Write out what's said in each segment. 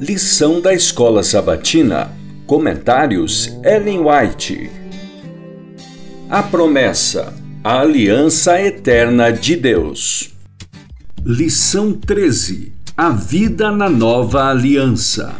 Lição da Escola Sabatina. Comentários Ellen White. A promessa. A aliança eterna de Deus. Lição 13. A vida na nova aliança.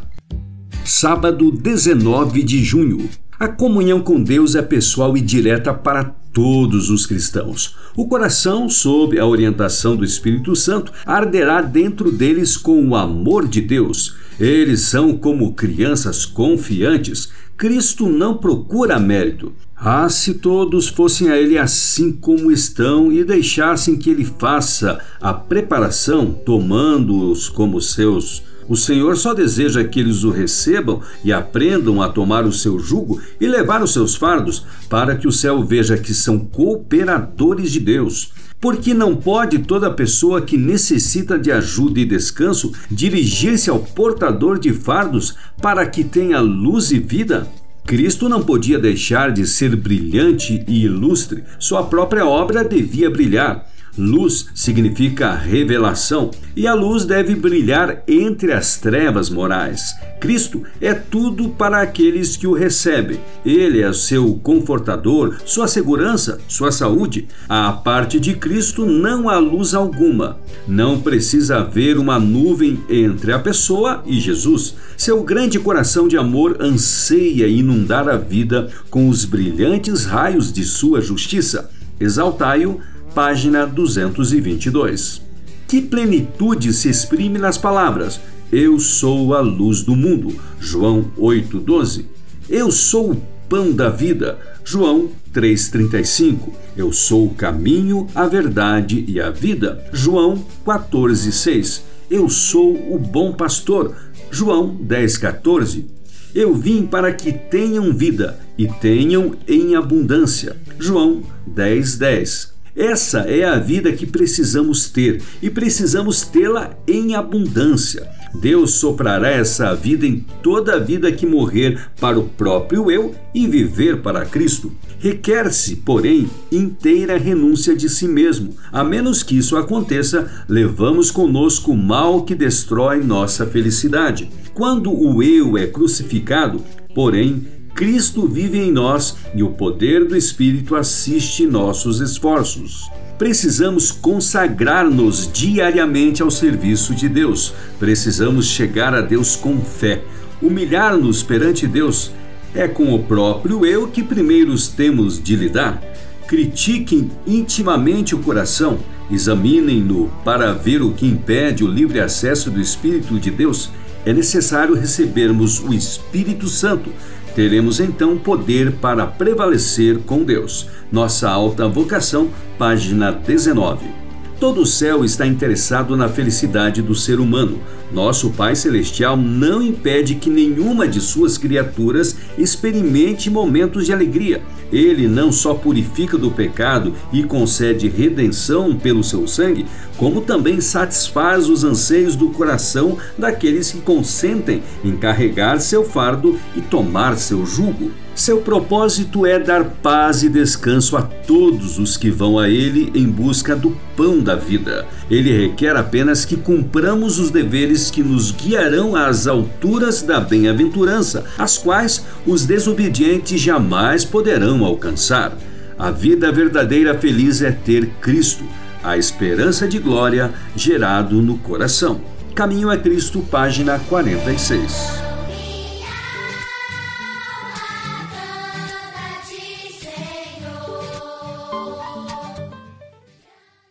Sábado 19 de junho. A comunhão com Deus é pessoal e direta para todos os cristãos. O coração, sob a orientação do Espírito Santo, arderá dentro deles com o amor de Deus. Eles são como crianças confiantes. Cristo não procura mérito. Ah, se todos fossem a Ele assim como estão e deixassem que Ele faça a preparação, tomando-os como seus o Senhor só deseja que eles o recebam e aprendam a tomar o seu jugo e levar os seus fardos, para que o céu veja que são cooperadores de Deus. Porque não pode toda pessoa que necessita de ajuda e descanso dirigir-se ao portador de fardos para que tenha luz e vida? Cristo não podia deixar de ser brilhante e ilustre, sua própria obra devia brilhar. Luz significa revelação e a luz deve brilhar entre as trevas morais. Cristo é tudo para aqueles que o recebem. Ele é seu confortador, sua segurança, sua saúde. À parte de Cristo não há luz alguma. Não precisa haver uma nuvem entre a pessoa e Jesus. Seu grande coração de amor anseia inundar a vida com os brilhantes raios de sua justiça. Exaltai-o página 222. Que plenitude se exprime nas palavras: Eu sou a luz do mundo, João 8:12. Eu sou o pão da vida, João 3:35. Eu sou o caminho, a verdade e a vida, João 14:6. Eu sou o bom pastor, João 10:14. Eu vim para que tenham vida e tenham em abundância. João 10:10. 10. Essa é a vida que precisamos ter e precisamos tê-la em abundância. Deus soprará essa vida em toda a vida que morrer para o próprio eu e viver para Cristo. Requer-se, porém, inteira renúncia de si mesmo. A menos que isso aconteça, levamos conosco o mal que destrói nossa felicidade. Quando o eu é crucificado, porém, Cristo vive em nós e o poder do Espírito assiste nossos esforços. Precisamos consagrar-nos diariamente ao serviço de Deus. Precisamos chegar a Deus com fé. Humilhar-nos perante Deus é com o próprio eu que primeiro temos de lidar. Critiquem intimamente o coração, examinem-no para ver o que impede o livre acesso do Espírito de Deus. É necessário recebermos o Espírito Santo Teremos então poder para prevalecer com Deus. Nossa alta vocação, página 19. Todo o céu está interessado na felicidade do ser humano. Nosso Pai Celestial não impede que nenhuma de suas criaturas experimente momentos de alegria. Ele não só purifica do pecado e concede redenção pelo seu sangue, como também satisfaz os anseios do coração daqueles que consentem em carregar seu fardo e tomar seu jugo. Seu propósito é dar paz e descanso a todos os que vão a Ele em busca do pão da vida. Ele requer apenas que cumpramos os deveres que nos guiarão às alturas da bem-aventurança, as quais os desobedientes jamais poderão alcançar. A vida verdadeira feliz é ter Cristo, a esperança de glória gerado no coração. Caminho a Cristo, página 46.